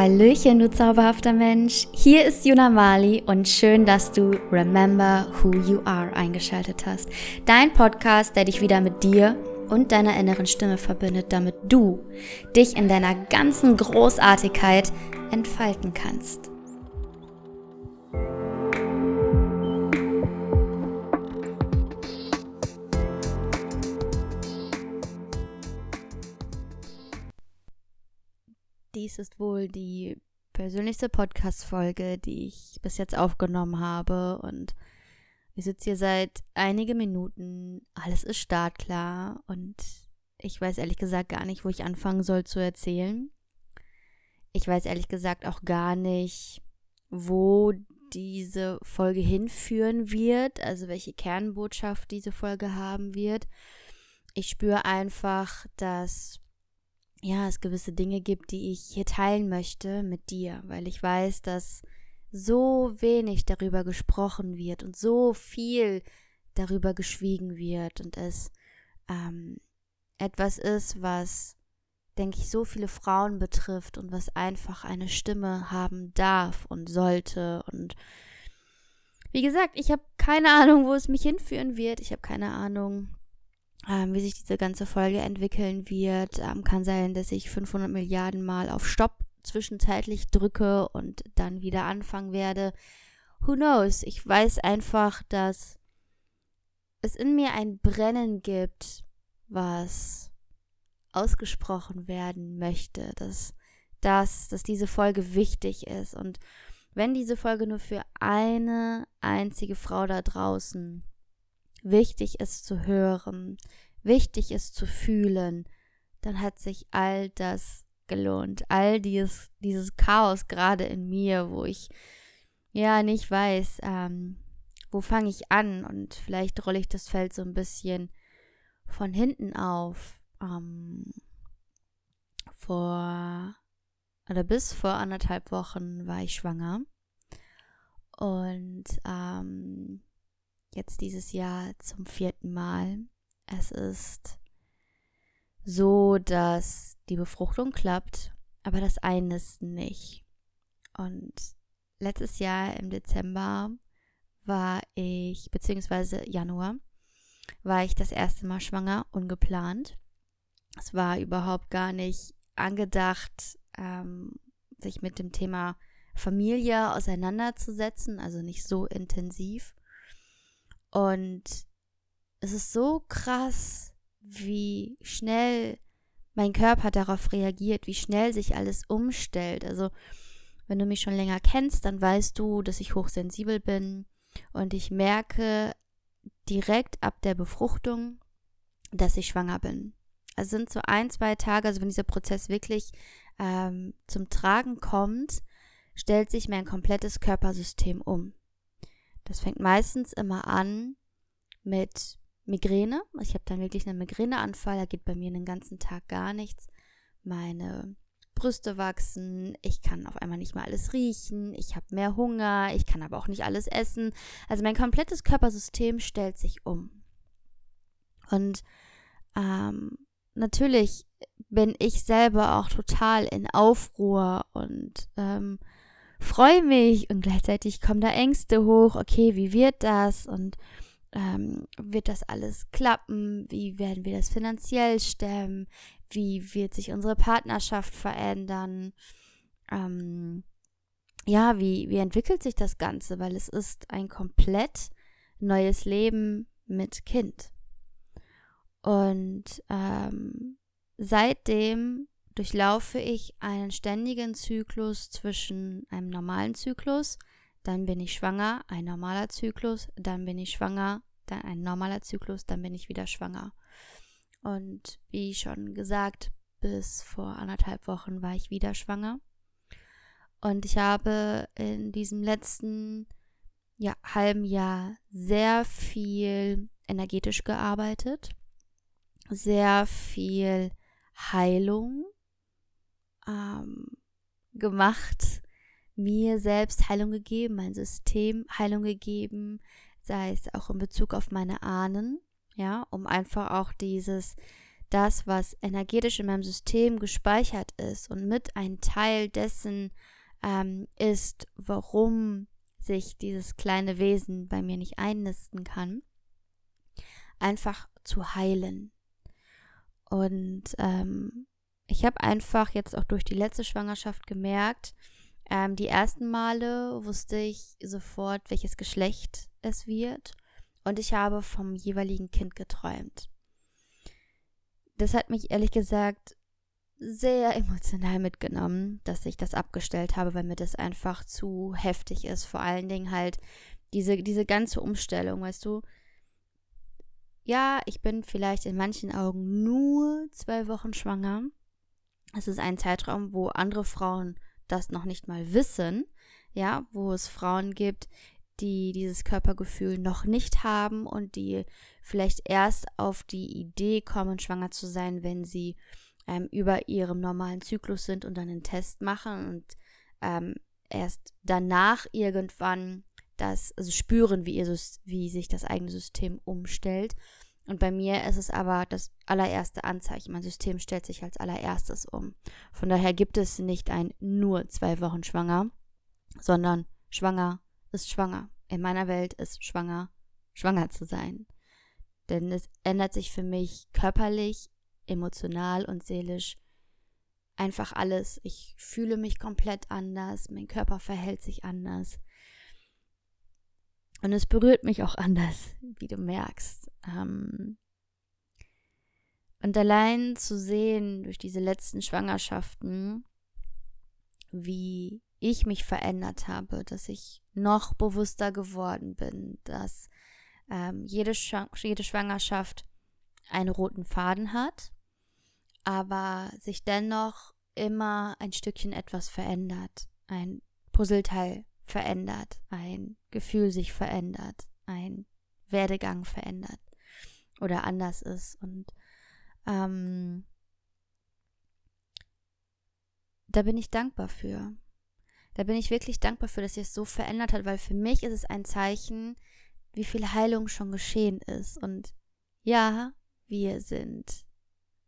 Hallöchen, du zauberhafter Mensch. Hier ist Juna Mali und schön, dass du Remember Who You Are eingeschaltet hast. Dein Podcast, der dich wieder mit dir und deiner inneren Stimme verbindet, damit du dich in deiner ganzen Großartigkeit entfalten kannst. Ist wohl die persönlichste Podcast-Folge, die ich bis jetzt aufgenommen habe. Und ich sitze hier seit einigen Minuten. Alles ist startklar. Und ich weiß ehrlich gesagt gar nicht, wo ich anfangen soll zu erzählen. Ich weiß ehrlich gesagt auch gar nicht, wo diese Folge hinführen wird, also welche Kernbotschaft diese Folge haben wird. Ich spüre einfach, dass ja, es gewisse Dinge gibt, die ich hier teilen möchte mit dir, weil ich weiß, dass so wenig darüber gesprochen wird und so viel darüber geschwiegen wird und es ähm, etwas ist, was, denke ich, so viele Frauen betrifft und was einfach eine Stimme haben darf und sollte und wie gesagt, ich habe keine Ahnung, wo es mich hinführen wird. Ich habe keine Ahnung, ähm, wie sich diese ganze Folge entwickeln wird. Ähm, kann sein, dass ich 500 Milliarden Mal auf Stopp zwischenzeitlich drücke und dann wieder anfangen werde. Who knows? Ich weiß einfach, dass es in mir ein Brennen gibt, was ausgesprochen werden möchte, dass, dass, dass diese Folge wichtig ist. Und wenn diese Folge nur für eine einzige Frau da draußen wichtig ist zu hören, wichtig ist zu fühlen, dann hat sich all das gelohnt. All dieses, dieses Chaos gerade in mir, wo ich ja nicht weiß, ähm, wo fange ich an und vielleicht rolle ich das Feld so ein bisschen von hinten auf. Ähm, vor oder bis vor anderthalb Wochen war ich schwanger und ähm, jetzt dieses Jahr zum vierten Mal. Es ist so, dass die Befruchtung klappt, aber das Einnisten nicht. Und letztes Jahr im Dezember war ich, beziehungsweise Januar, war ich das erste Mal schwanger, ungeplant. Es war überhaupt gar nicht angedacht, ähm, sich mit dem Thema Familie auseinanderzusetzen, also nicht so intensiv. Und es ist so krass, wie schnell mein Körper darauf reagiert, wie schnell sich alles umstellt. Also, wenn du mich schon länger kennst, dann weißt du, dass ich hochsensibel bin und ich merke direkt ab der Befruchtung, dass ich schwanger bin. Also sind so ein, zwei Tage, also wenn dieser Prozess wirklich ähm, zum Tragen kommt, stellt sich mein komplettes Körpersystem um. Das fängt meistens immer an mit Migräne. Ich habe dann wirklich einen Migräneanfall, da geht bei mir den ganzen Tag gar nichts. Meine Brüste wachsen, ich kann auf einmal nicht mehr alles riechen, ich habe mehr Hunger, ich kann aber auch nicht alles essen. Also mein komplettes Körpersystem stellt sich um. Und ähm, natürlich bin ich selber auch total in Aufruhr und ähm, freue mich und gleichzeitig kommen da Ängste hoch. Okay, wie wird das? Und ähm, wird das alles klappen? Wie werden wir das finanziell stemmen? Wie wird sich unsere Partnerschaft verändern? Ähm, ja, wie, wie entwickelt sich das Ganze? Weil es ist ein komplett neues Leben mit Kind. Und ähm, seitdem durchlaufe ich einen ständigen Zyklus zwischen einem normalen Zyklus, dann bin ich schwanger, ein normaler Zyklus, dann bin ich schwanger, dann ein normaler Zyklus, dann bin ich wieder schwanger. Und wie schon gesagt, bis vor anderthalb Wochen war ich wieder schwanger. Und ich habe in diesem letzten ja, halben Jahr sehr viel energetisch gearbeitet, sehr viel Heilung ähm, gemacht, mir selbst Heilung gegeben, mein System Heilung gegeben, sei es auch in Bezug auf meine Ahnen, ja, um einfach auch dieses das, was energetisch in meinem System gespeichert ist und mit ein Teil dessen ähm, ist, warum sich dieses kleine Wesen bei mir nicht einnisten kann, einfach zu heilen. Und ähm, ich habe einfach jetzt auch durch die letzte Schwangerschaft gemerkt, ähm, die ersten Male wusste ich sofort, welches Geschlecht es wird. Und ich habe vom jeweiligen Kind geträumt. Das hat mich ehrlich gesagt sehr emotional mitgenommen, dass ich das abgestellt habe, weil mir das einfach zu heftig ist. Vor allen Dingen halt diese, diese ganze Umstellung, weißt du. Ja, ich bin vielleicht in manchen Augen nur zwei Wochen schwanger. Es ist ein Zeitraum, wo andere Frauen das noch nicht mal wissen, ja, wo es Frauen gibt, die dieses Körpergefühl noch nicht haben und die vielleicht erst auf die Idee kommen, schwanger zu sein, wenn sie ähm, über ihrem normalen Zyklus sind und dann einen Test machen und ähm, erst danach irgendwann das also spüren, wie, ihr, wie sich das eigene System umstellt. Und bei mir ist es aber das allererste Anzeichen. Mein System stellt sich als allererstes um. Von daher gibt es nicht ein nur zwei Wochen schwanger, sondern schwanger ist schwanger. In meiner Welt ist schwanger, schwanger zu sein. Denn es ändert sich für mich körperlich, emotional und seelisch einfach alles. Ich fühle mich komplett anders, mein Körper verhält sich anders. Und es berührt mich auch anders, wie du merkst. Ähm und allein zu sehen durch diese letzten Schwangerschaften, wie ich mich verändert habe, dass ich noch bewusster geworden bin, dass ähm, jede, Sch jede Schwangerschaft einen roten Faden hat, aber sich dennoch immer ein Stückchen etwas verändert, ein Puzzleteil verändert, ein Gefühl sich verändert, ein Werdegang verändert oder anders ist. Und ähm, da bin ich dankbar für. Da bin ich wirklich dankbar für, dass sich es so verändert hat, weil für mich ist es ein Zeichen, wie viel Heilung schon geschehen ist. Und ja, wir sind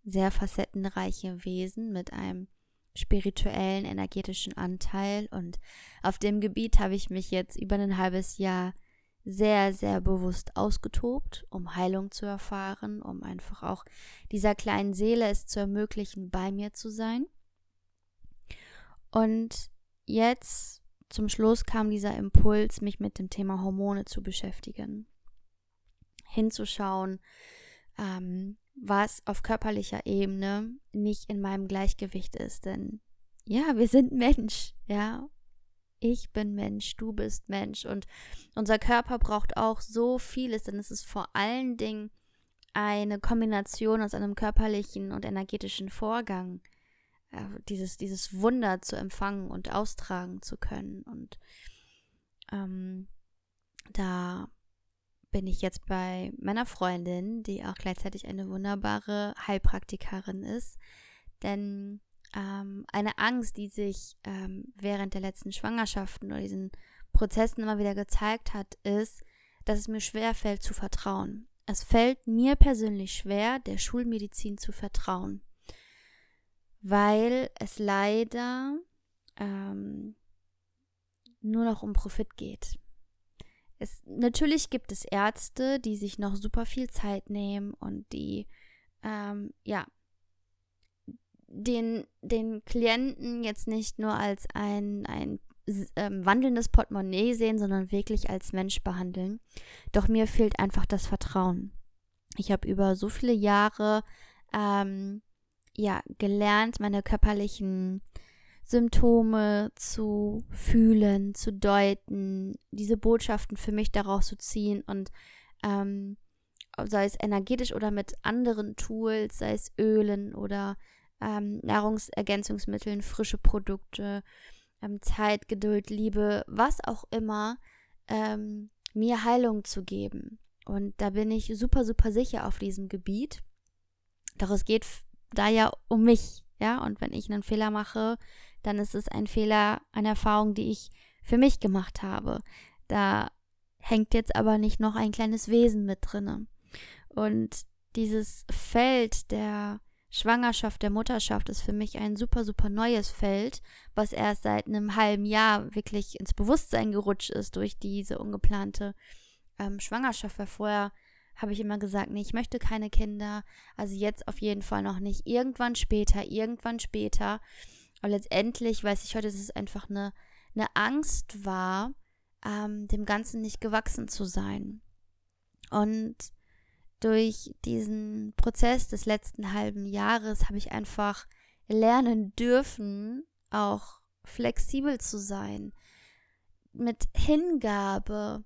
sehr facettenreiche Wesen mit einem spirituellen, energetischen Anteil. Und auf dem Gebiet habe ich mich jetzt über ein halbes Jahr sehr, sehr bewusst ausgetobt, um Heilung zu erfahren, um einfach auch dieser kleinen Seele es zu ermöglichen, bei mir zu sein. Und jetzt zum Schluss kam dieser Impuls, mich mit dem Thema Hormone zu beschäftigen. Hinzuschauen, ähm, was auf körperlicher Ebene nicht in meinem Gleichgewicht ist. Denn ja, wir sind Mensch, ja. Ich bin Mensch, du bist Mensch. Und unser Körper braucht auch so vieles, denn es ist vor allen Dingen eine Kombination aus einem körperlichen und energetischen Vorgang, äh, dieses, dieses Wunder zu empfangen und austragen zu können. Und ähm, da bin ich jetzt bei meiner Freundin, die auch gleichzeitig eine wunderbare Heilpraktikerin ist. Denn ähm, eine Angst, die sich ähm, während der letzten Schwangerschaften oder diesen Prozessen immer wieder gezeigt hat, ist, dass es mir schwer fällt zu vertrauen. Es fällt mir persönlich schwer, der Schulmedizin zu vertrauen, weil es leider ähm, nur noch um Profit geht. Es, natürlich gibt es Ärzte, die sich noch super viel Zeit nehmen und die, ähm, ja, den, den Klienten jetzt nicht nur als ein, ein ähm, wandelndes Portemonnaie sehen, sondern wirklich als Mensch behandeln. Doch mir fehlt einfach das Vertrauen. Ich habe über so viele Jahre ähm, ja gelernt, meine körperlichen Symptome zu fühlen, zu deuten, diese Botschaften für mich daraus zu ziehen und ähm, sei es energetisch oder mit anderen Tools, sei es Ölen oder ähm, Nahrungsergänzungsmitteln, frische Produkte, ähm, Zeit, Geduld, Liebe, was auch immer, ähm, mir Heilung zu geben. Und da bin ich super, super sicher auf diesem Gebiet. Doch es geht da ja um mich, ja. Und wenn ich einen Fehler mache, dann ist es ein Fehler, eine Erfahrung, die ich für mich gemacht habe. Da hängt jetzt aber nicht noch ein kleines Wesen mit drinne. Und dieses Feld der Schwangerschaft, der Mutterschaft ist für mich ein super, super neues Feld, was erst seit einem halben Jahr wirklich ins Bewusstsein gerutscht ist durch diese ungeplante ähm, Schwangerschaft. Weil vorher habe ich immer gesagt, nee, ich möchte keine Kinder. Also jetzt auf jeden Fall noch nicht. Irgendwann später, irgendwann später. Aber letztendlich weiß ich heute, dass es einfach eine, eine Angst war, ähm, dem Ganzen nicht gewachsen zu sein. Und durch diesen Prozess des letzten halben Jahres habe ich einfach lernen dürfen, auch flexibel zu sein, mit Hingabe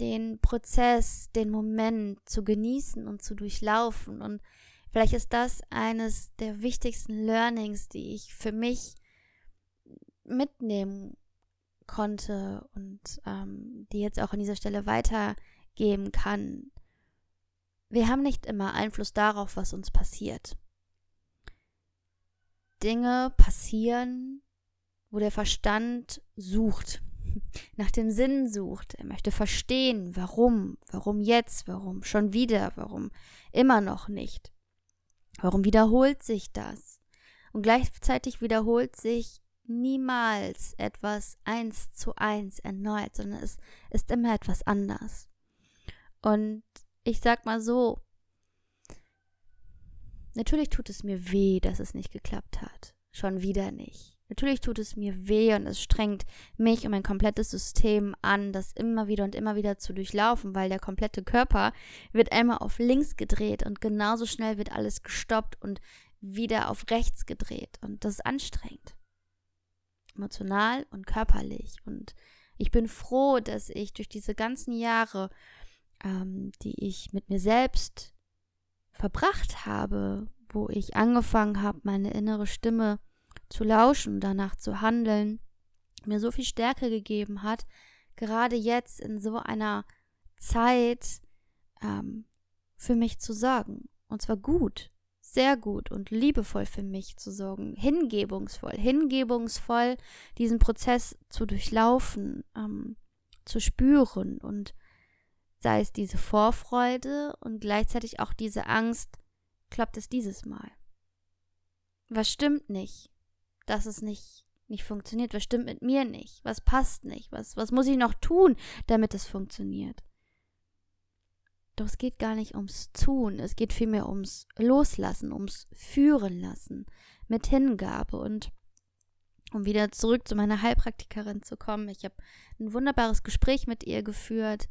den Prozess, den Moment zu genießen und zu durchlaufen. Und vielleicht ist das eines der wichtigsten Learnings, die ich für mich mitnehmen konnte und ähm, die jetzt auch an dieser Stelle weitergeben kann. Wir haben nicht immer Einfluss darauf, was uns passiert. Dinge passieren, wo der Verstand sucht, nach dem Sinn sucht. Er möchte verstehen, warum, warum jetzt, warum schon wieder, warum immer noch nicht. Warum wiederholt sich das? Und gleichzeitig wiederholt sich niemals etwas eins zu eins erneut, sondern es ist immer etwas anders. Und ich sag mal so, natürlich tut es mir weh, dass es nicht geklappt hat. Schon wieder nicht. Natürlich tut es mir weh und es strengt mich und mein komplettes System an, das immer wieder und immer wieder zu durchlaufen, weil der komplette Körper wird einmal auf links gedreht und genauso schnell wird alles gestoppt und wieder auf rechts gedreht. Und das ist anstrengend. Emotional und körperlich. Und ich bin froh, dass ich durch diese ganzen Jahre ähm, die ich mit mir selbst verbracht habe, wo ich angefangen habe, meine innere Stimme zu lauschen danach zu handeln, mir so viel Stärke gegeben hat, gerade jetzt in so einer Zeit ähm, für mich zu sorgen. Und zwar gut, sehr gut und liebevoll für mich zu sorgen, hingebungsvoll, hingebungsvoll diesen Prozess zu durchlaufen, ähm, zu spüren und sei es diese Vorfreude und gleichzeitig auch diese Angst, klappt es dieses Mal? Was stimmt nicht, dass es nicht, nicht funktioniert? Was stimmt mit mir nicht? Was passt nicht? Was, was muss ich noch tun, damit es funktioniert? Doch es geht gar nicht ums Tun, es geht vielmehr ums Loslassen, ums Führen lassen, mit Hingabe und um wieder zurück zu meiner Heilpraktikerin zu kommen. Ich habe ein wunderbares Gespräch mit ihr geführt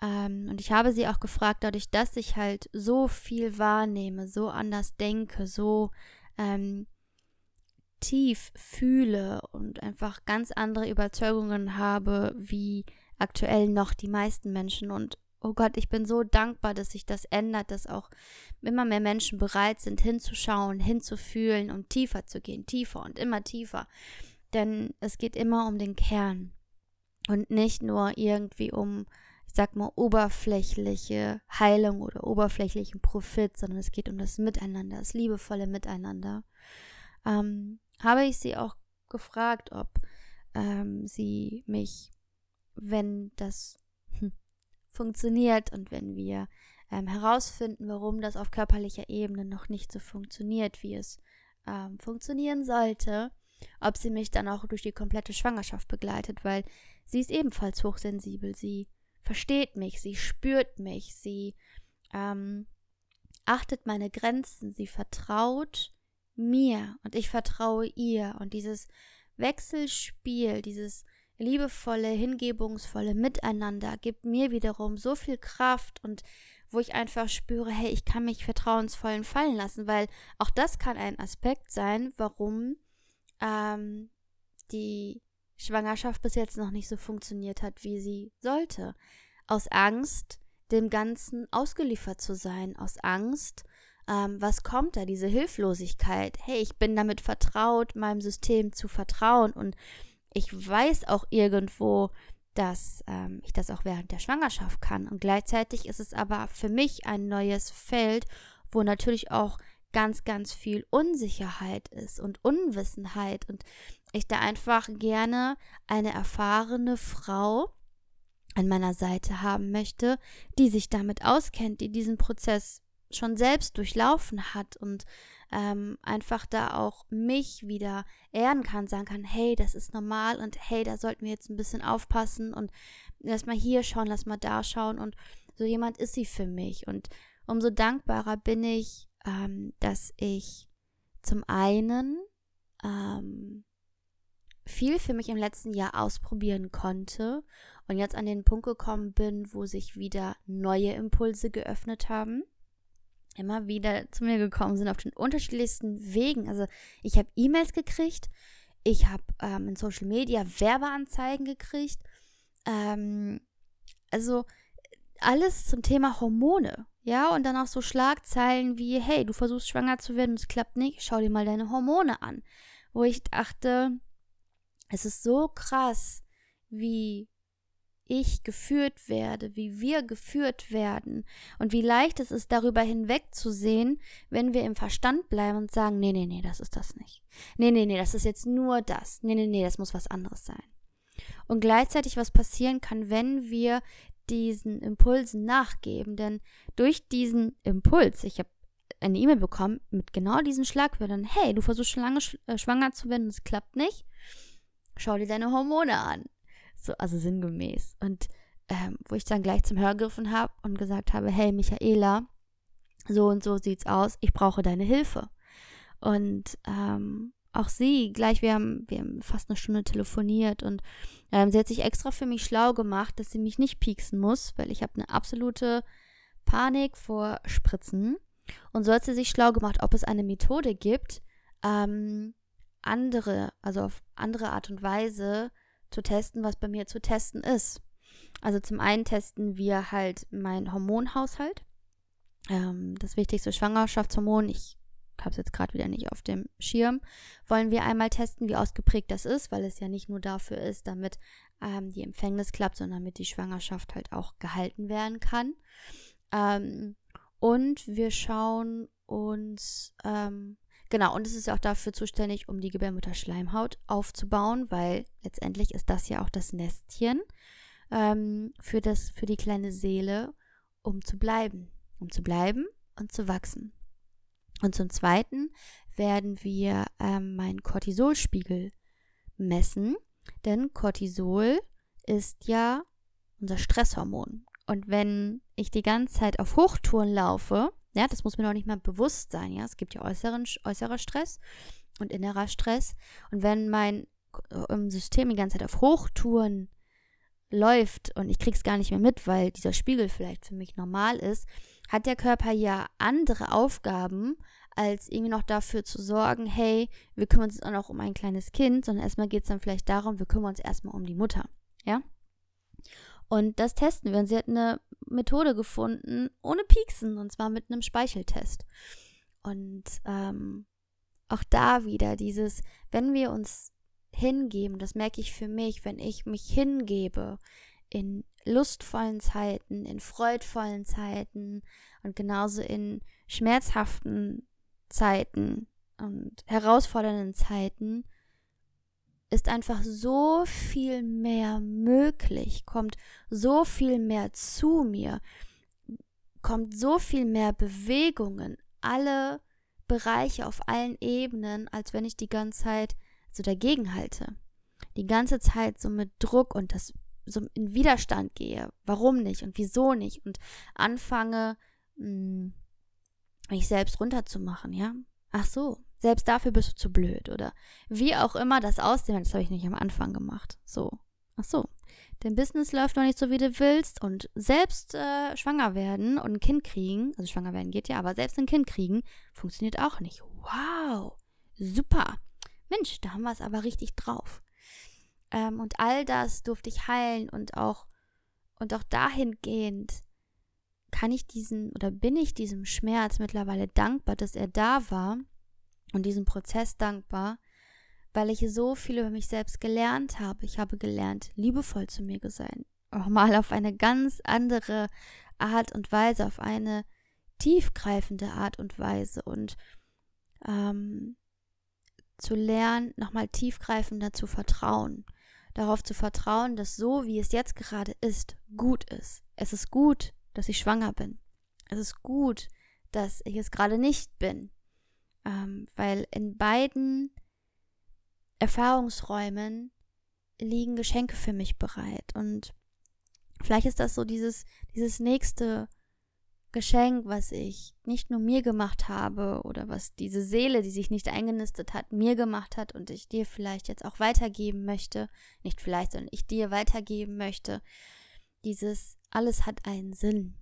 ähm, und ich habe sie auch gefragt, dadurch, dass ich halt so viel wahrnehme, so anders denke, so ähm, tief fühle und einfach ganz andere Überzeugungen habe, wie aktuell noch die meisten Menschen. Und oh Gott, ich bin so dankbar, dass sich das ändert, dass auch immer mehr Menschen bereit sind, hinzuschauen, hinzufühlen und tiefer zu gehen, tiefer und immer tiefer. Denn es geht immer um den Kern und nicht nur irgendwie um sag mal, oberflächliche Heilung oder oberflächlichen Profit, sondern es geht um das Miteinander, das liebevolle Miteinander. Ähm, habe ich sie auch gefragt, ob ähm, sie mich, wenn das funktioniert und wenn wir ähm, herausfinden, warum das auf körperlicher Ebene noch nicht so funktioniert, wie es ähm, funktionieren sollte, ob sie mich dann auch durch die komplette Schwangerschaft begleitet, weil sie ist ebenfalls hochsensibel. Sie versteht mich, sie spürt mich, sie ähm, achtet meine Grenzen, sie vertraut mir und ich vertraue ihr. Und dieses Wechselspiel, dieses liebevolle, hingebungsvolle Miteinander gibt mir wiederum so viel Kraft und wo ich einfach spüre, hey, ich kann mich vertrauensvollen fallen lassen, weil auch das kann ein Aspekt sein, warum ähm, die Schwangerschaft bis jetzt noch nicht so funktioniert hat, wie sie sollte. Aus Angst, dem Ganzen ausgeliefert zu sein, aus Angst, ähm, was kommt da, diese Hilflosigkeit. Hey, ich bin damit vertraut, meinem System zu vertrauen und ich weiß auch irgendwo, dass ähm, ich das auch während der Schwangerschaft kann. Und gleichzeitig ist es aber für mich ein neues Feld, wo natürlich auch ganz, ganz viel Unsicherheit ist und Unwissenheit und ich da einfach gerne eine erfahrene Frau an meiner Seite haben möchte, die sich damit auskennt, die diesen Prozess schon selbst durchlaufen hat und ähm, einfach da auch mich wieder ehren kann, sagen kann, hey, das ist normal und hey, da sollten wir jetzt ein bisschen aufpassen und lass mal hier schauen, lass mal da schauen und so jemand ist sie für mich. Und umso dankbarer bin ich, ähm, dass ich zum einen ähm, viel für mich im letzten Jahr ausprobieren konnte und jetzt an den Punkt gekommen bin, wo sich wieder neue Impulse geöffnet haben, immer wieder zu mir gekommen sind auf den unterschiedlichsten Wegen. Also ich habe E-Mails gekriegt, ich habe ähm, in Social Media Werbeanzeigen gekriegt, ähm, also alles zum Thema Hormone. Ja, und dann auch so Schlagzeilen wie, hey, du versuchst schwanger zu werden und es klappt nicht, schau dir mal deine Hormone an. Wo ich dachte, es ist so krass, wie ich geführt werde, wie wir geführt werden und wie leicht es ist, darüber hinwegzusehen, wenn wir im Verstand bleiben und sagen, nee, nee, nee, das ist das nicht. Nee, nee, nee, das ist jetzt nur das. Nee, nee, nee, das muss was anderes sein. Und gleichzeitig was passieren kann, wenn wir diesen Impulsen nachgeben, denn durch diesen Impuls, ich habe eine E-Mail bekommen mit genau diesen Schlagwörtern, hey, du versuchst schon lange äh, schwanger zu werden, es klappt nicht, schau dir deine Hormone an so, also sinngemäß. Und ähm, wo ich dann gleich zum Hör gegriffen habe und gesagt habe, hey Michaela, so und so sieht's aus, ich brauche deine Hilfe. Und ähm, auch sie, gleich, wir haben, wir haben fast eine Stunde telefoniert und ähm, sie hat sich extra für mich schlau gemacht, dass sie mich nicht pieksen muss, weil ich habe eine absolute Panik vor Spritzen. Und so hat sie sich schlau gemacht, ob es eine Methode gibt, ähm, andere, also auf andere Art und Weise zu testen, was bei mir zu testen ist. Also zum einen testen wir halt meinen Hormonhaushalt. Ähm, das wichtigste Schwangerschaftshormon, ich habe es jetzt gerade wieder nicht auf dem Schirm, wollen wir einmal testen, wie ausgeprägt das ist, weil es ja nicht nur dafür ist, damit ähm, die Empfängnis klappt, sondern damit die Schwangerschaft halt auch gehalten werden kann. Ähm, und wir schauen uns ähm, Genau, und es ist auch dafür zuständig, um die Gebärmutterschleimhaut aufzubauen, weil letztendlich ist das ja auch das Nestchen ähm, für, das, für die kleine Seele, um zu bleiben. Um zu bleiben und zu wachsen. Und zum Zweiten werden wir ähm, meinen Cortisolspiegel messen, denn Cortisol ist ja unser Stresshormon. Und wenn ich die ganze Zeit auf Hochtouren laufe, ja, das muss mir noch nicht mal bewusst sein. Ja, es gibt ja äußeren, äußerer Stress und innerer Stress. Und wenn mein äh, System die ganze Zeit auf Hochtouren läuft und ich krieg's gar nicht mehr mit, weil dieser Spiegel vielleicht für mich normal ist, hat der Körper ja andere Aufgaben, als irgendwie noch dafür zu sorgen, hey, wir kümmern uns auch noch um ein kleines Kind, sondern erstmal geht es dann vielleicht darum, wir kümmern uns erstmal um die Mutter. Ja? Und das testen wir. Und sie hat eine Methode gefunden, ohne Pieksen, und zwar mit einem Speicheltest. Und ähm, auch da wieder dieses, wenn wir uns hingeben, das merke ich für mich, wenn ich mich hingebe in lustvollen Zeiten, in freudvollen Zeiten und genauso in schmerzhaften Zeiten und herausfordernden Zeiten, ist einfach so viel mehr möglich, kommt so viel mehr zu mir, kommt so viel mehr Bewegungen, alle Bereiche auf allen Ebenen, als wenn ich die ganze Zeit so dagegen halte. Die ganze Zeit so mit Druck und das so in Widerstand gehe. Warum nicht und wieso nicht? Und anfange, mh, hm, mich selbst runterzumachen, ja? Ach so, selbst dafür bist du zu blöd oder wie auch immer das aussehen das habe ich nicht am Anfang gemacht. So, ach so, dein Business läuft noch nicht so, wie du willst und selbst äh, schwanger werden und ein Kind kriegen, also schwanger werden geht ja, aber selbst ein Kind kriegen, funktioniert auch nicht. Wow, super. Mensch, da haben wir es aber richtig drauf. Ähm, und all das durfte ich heilen und auch, und auch dahingehend kann ich diesen oder bin ich diesem Schmerz mittlerweile dankbar, dass er da war und diesem Prozess dankbar, weil ich so viel über mich selbst gelernt habe. Ich habe gelernt, liebevoll zu mir zu sein. Auch mal auf eine ganz andere Art und Weise, auf eine tiefgreifende Art und Weise und ähm, zu lernen, nochmal tiefgreifender zu vertrauen. Darauf zu vertrauen, dass so, wie es jetzt gerade ist, gut ist. Es ist gut, dass ich schwanger bin. Es ist gut, dass ich es gerade nicht bin. Ähm, weil in beiden Erfahrungsräumen liegen Geschenke für mich bereit. Und vielleicht ist das so dieses, dieses nächste Geschenk, was ich nicht nur mir gemacht habe oder was diese Seele, die sich nicht eingenistet hat, mir gemacht hat und ich dir vielleicht jetzt auch weitergeben möchte. Nicht vielleicht, sondern ich dir weitergeben möchte. Dieses alles hat einen Sinn.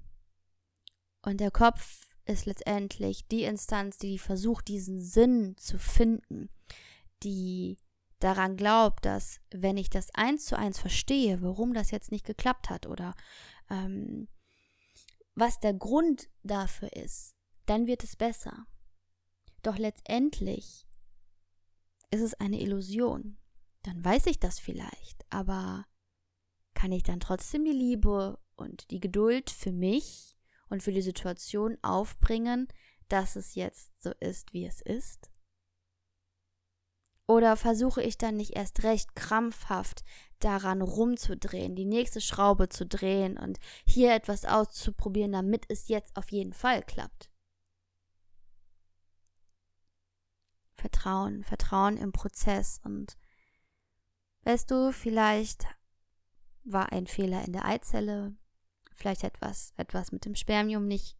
Und der Kopf ist letztendlich die Instanz, die versucht, diesen Sinn zu finden, die daran glaubt, dass wenn ich das eins zu eins verstehe, warum das jetzt nicht geklappt hat oder ähm, was der Grund dafür ist, dann wird es besser. Doch letztendlich ist es eine Illusion. Dann weiß ich das vielleicht, aber kann ich dann trotzdem die Liebe und die Geduld für mich und für die Situation aufbringen, dass es jetzt so ist, wie es ist? Oder versuche ich dann nicht erst recht krampfhaft daran rumzudrehen, die nächste Schraube zu drehen und hier etwas auszuprobieren, damit es jetzt auf jeden Fall klappt? Vertrauen, Vertrauen im Prozess und weißt du, vielleicht war ein Fehler in der Eizelle, vielleicht etwas, etwas mit dem Spermium nicht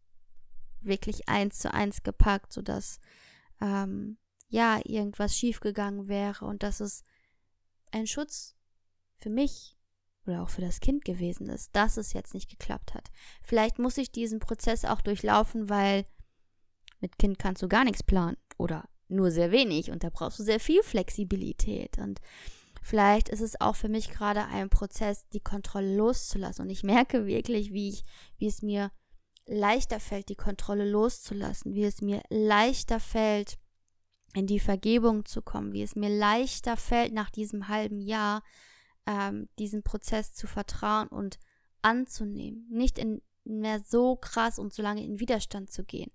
wirklich eins zu eins gepackt, sodass ähm, ja, irgendwas schiefgegangen wäre und dass es ein Schutz für mich oder auch für das Kind gewesen ist, dass es jetzt nicht geklappt hat. Vielleicht muss ich diesen Prozess auch durchlaufen, weil mit Kind kannst du gar nichts planen oder nur sehr wenig und da brauchst du sehr viel Flexibilität und vielleicht ist es auch für mich gerade ein Prozess, die Kontrolle loszulassen und ich merke wirklich, wie ich, wie es mir leichter fällt, die Kontrolle loszulassen, wie es mir leichter fällt, in die Vergebung zu kommen, wie es mir leichter fällt, nach diesem halben Jahr ähm, diesen Prozess zu vertrauen und anzunehmen, nicht in mehr so krass und so lange in Widerstand zu gehen.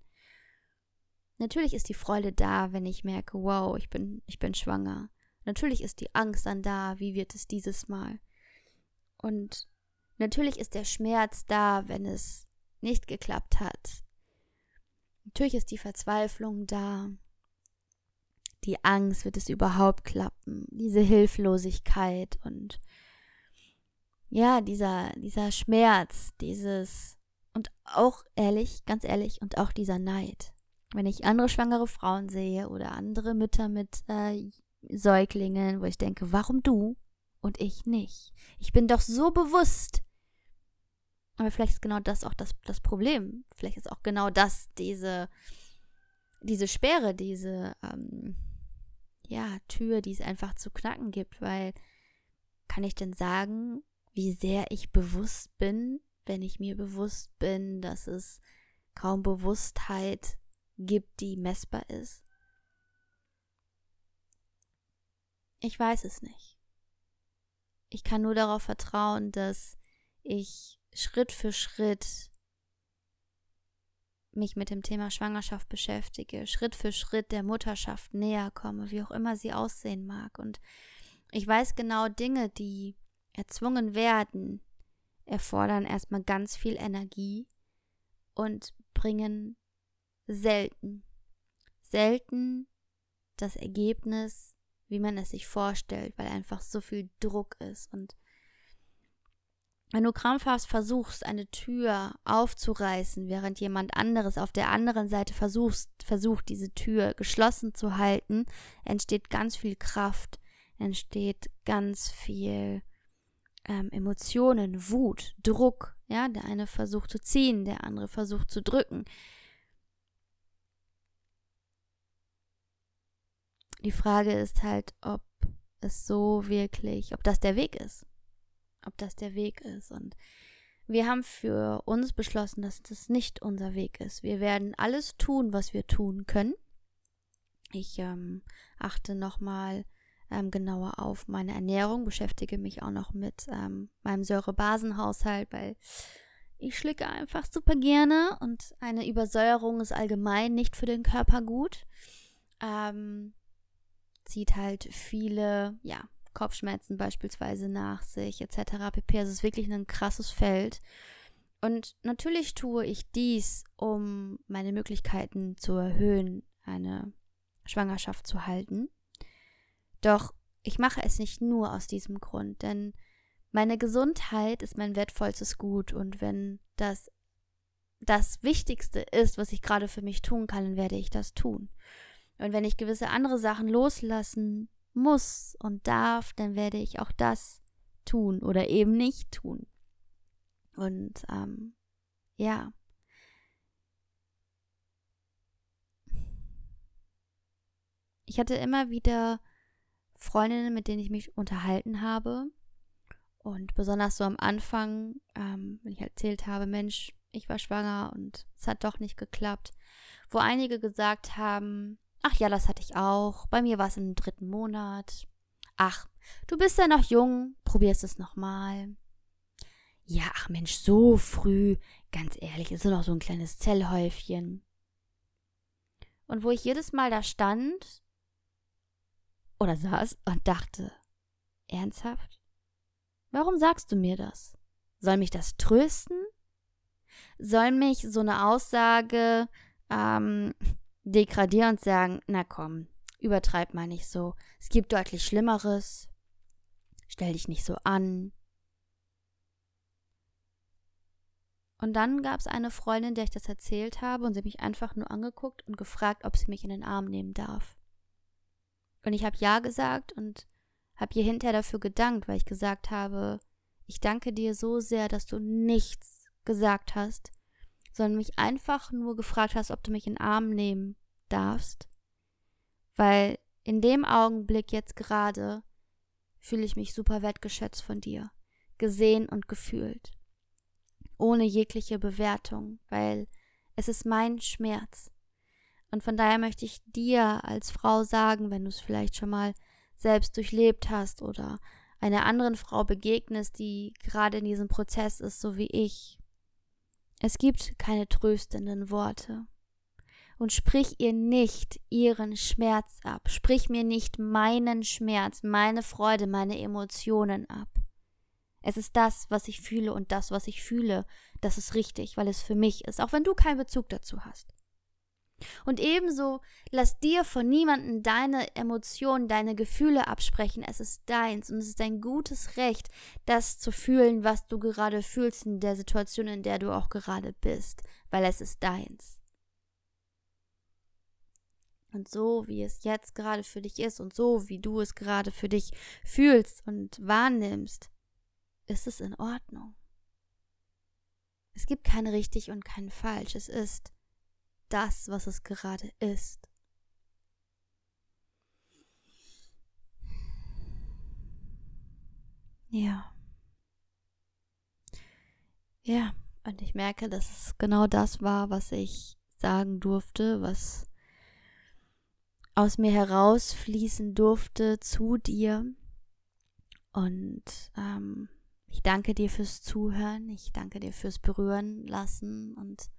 Natürlich ist die Freude da, wenn ich merke, wow, ich bin, ich bin schwanger. Natürlich ist die Angst dann da, wie wird es dieses Mal? Und natürlich ist der Schmerz da, wenn es nicht geklappt hat. Natürlich ist die Verzweiflung da die Angst, wird es überhaupt klappen, diese Hilflosigkeit und ja, dieser, dieser Schmerz, dieses und auch ehrlich, ganz ehrlich, und auch dieser Neid. Wenn ich andere schwangere Frauen sehe oder andere Mütter mit äh, Säuglingen, wo ich denke, warum du und ich nicht? Ich bin doch so bewusst. Aber vielleicht ist genau das auch das, das Problem. Vielleicht ist auch genau das diese, diese Sperre, diese, ähm, ja, Tür, die es einfach zu knacken gibt, weil kann ich denn sagen, wie sehr ich bewusst bin, wenn ich mir bewusst bin, dass es kaum Bewusstheit gibt, die messbar ist? Ich weiß es nicht. Ich kann nur darauf vertrauen, dass ich Schritt für Schritt mich mit dem Thema Schwangerschaft beschäftige, Schritt für Schritt der Mutterschaft näher komme, wie auch immer sie aussehen mag. Und ich weiß genau, Dinge, die erzwungen werden, erfordern erstmal ganz viel Energie und bringen selten, selten das Ergebnis, wie man es sich vorstellt, weil einfach so viel Druck ist und wenn du krampfhaft versuchst, eine Tür aufzureißen, während jemand anderes auf der anderen Seite versuchst, versucht, diese Tür geschlossen zu halten, entsteht ganz viel Kraft, entsteht ganz viel ähm, Emotionen, Wut, Druck. Ja, der eine versucht zu ziehen, der andere versucht zu drücken. Die Frage ist halt, ob es so wirklich, ob das der Weg ist ob das der Weg ist. Und wir haben für uns beschlossen, dass das nicht unser Weg ist. Wir werden alles tun, was wir tun können. Ich ähm, achte nochmal ähm, genauer auf meine Ernährung, beschäftige mich auch noch mit ähm, meinem Säurebasenhaushalt, weil ich schlicke einfach super gerne und eine Übersäuerung ist allgemein nicht für den Körper gut. Ähm, zieht halt viele, ja, Kopfschmerzen beispielsweise nach sich, etc. pp. Also es ist wirklich ein krasses Feld. Und natürlich tue ich dies, um meine Möglichkeiten zu erhöhen, eine Schwangerschaft zu halten. Doch ich mache es nicht nur aus diesem Grund, denn meine Gesundheit ist mein wertvollstes Gut und wenn das das Wichtigste ist, was ich gerade für mich tun kann, dann werde ich das tun. Und wenn ich gewisse andere Sachen loslassen muss und darf, dann werde ich auch das tun oder eben nicht tun. Und ähm, ja. Ich hatte immer wieder Freundinnen, mit denen ich mich unterhalten habe. Und besonders so am Anfang, ähm, wenn ich erzählt habe, Mensch, ich war schwanger und es hat doch nicht geklappt. Wo einige gesagt haben, ach ja, das hatte ich auch. Bei mir war es im dritten Monat. Ach, du bist ja noch jung, probierst es nochmal. Ja, ach Mensch, so früh, ganz ehrlich, ist nur noch so ein kleines Zellhäufchen. Und wo ich jedes Mal da stand oder saß und dachte, ernsthaft? Warum sagst du mir das? Soll mich das trösten? Soll mich so eine Aussage ähm, degradieren und sagen, na komm, übertreib mal nicht so. Es gibt deutlich Schlimmeres. Stell dich nicht so an. Und dann gab es eine Freundin, der ich das erzählt habe, und sie mich einfach nur angeguckt und gefragt, ob sie mich in den Arm nehmen darf. Und ich habe ja gesagt und habe ihr hinterher dafür gedankt, weil ich gesagt habe, ich danke dir so sehr, dass du nichts gesagt hast, sondern mich einfach nur gefragt hast, ob du mich in den Arm nehmen darfst. Weil in dem Augenblick jetzt gerade fühle ich mich super wertgeschätzt von dir, gesehen und gefühlt ohne jegliche Bewertung, weil es ist mein Schmerz. Und von daher möchte ich dir als Frau sagen, wenn du es vielleicht schon mal selbst durchlebt hast oder einer anderen Frau begegnest, die gerade in diesem Prozess ist, so wie ich. Es gibt keine tröstenden Worte. Und sprich ihr nicht ihren Schmerz ab. Sprich mir nicht meinen Schmerz, meine Freude, meine Emotionen ab. Es ist das, was ich fühle und das, was ich fühle, das ist richtig, weil es für mich ist, auch wenn du keinen Bezug dazu hast. Und ebenso lass dir von niemandem deine Emotionen, deine Gefühle absprechen. Es ist deins und es ist dein gutes Recht, das zu fühlen, was du gerade fühlst in der Situation, in der du auch gerade bist, weil es ist deins. Und so wie es jetzt gerade für dich ist und so wie du es gerade für dich fühlst und wahrnimmst, ist es in Ordnung. Es gibt kein richtig und kein falsch. Es ist das, was es gerade ist. Ja. Ja, und ich merke, dass es genau das war, was ich sagen durfte, was aus mir herausfließen durfte zu dir. Und ähm, ich danke dir fürs Zuhören, ich danke dir fürs Berühren lassen und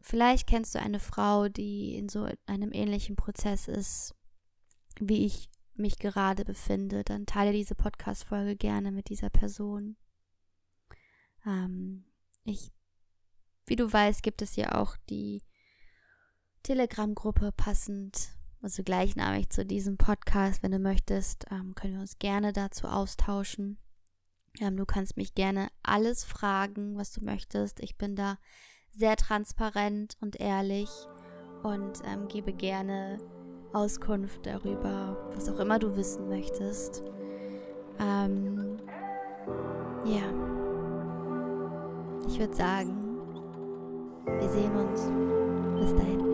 vielleicht kennst du eine Frau, die in so einem ähnlichen Prozess ist, wie ich mich gerade befinde, dann teile diese Podcast-Folge gerne mit dieser Person. Ähm, ich, wie du weißt, gibt es ja auch die Telegram-Gruppe passend also gleichnamig zu diesem Podcast. Wenn du möchtest, ähm, können wir uns gerne dazu austauschen. Ähm, du kannst mich gerne alles fragen, was du möchtest. Ich bin da sehr transparent und ehrlich und ähm, gebe gerne Auskunft darüber, was auch immer du wissen möchtest. Ähm, ja, ich würde sagen, wir sehen uns. Bis dahin.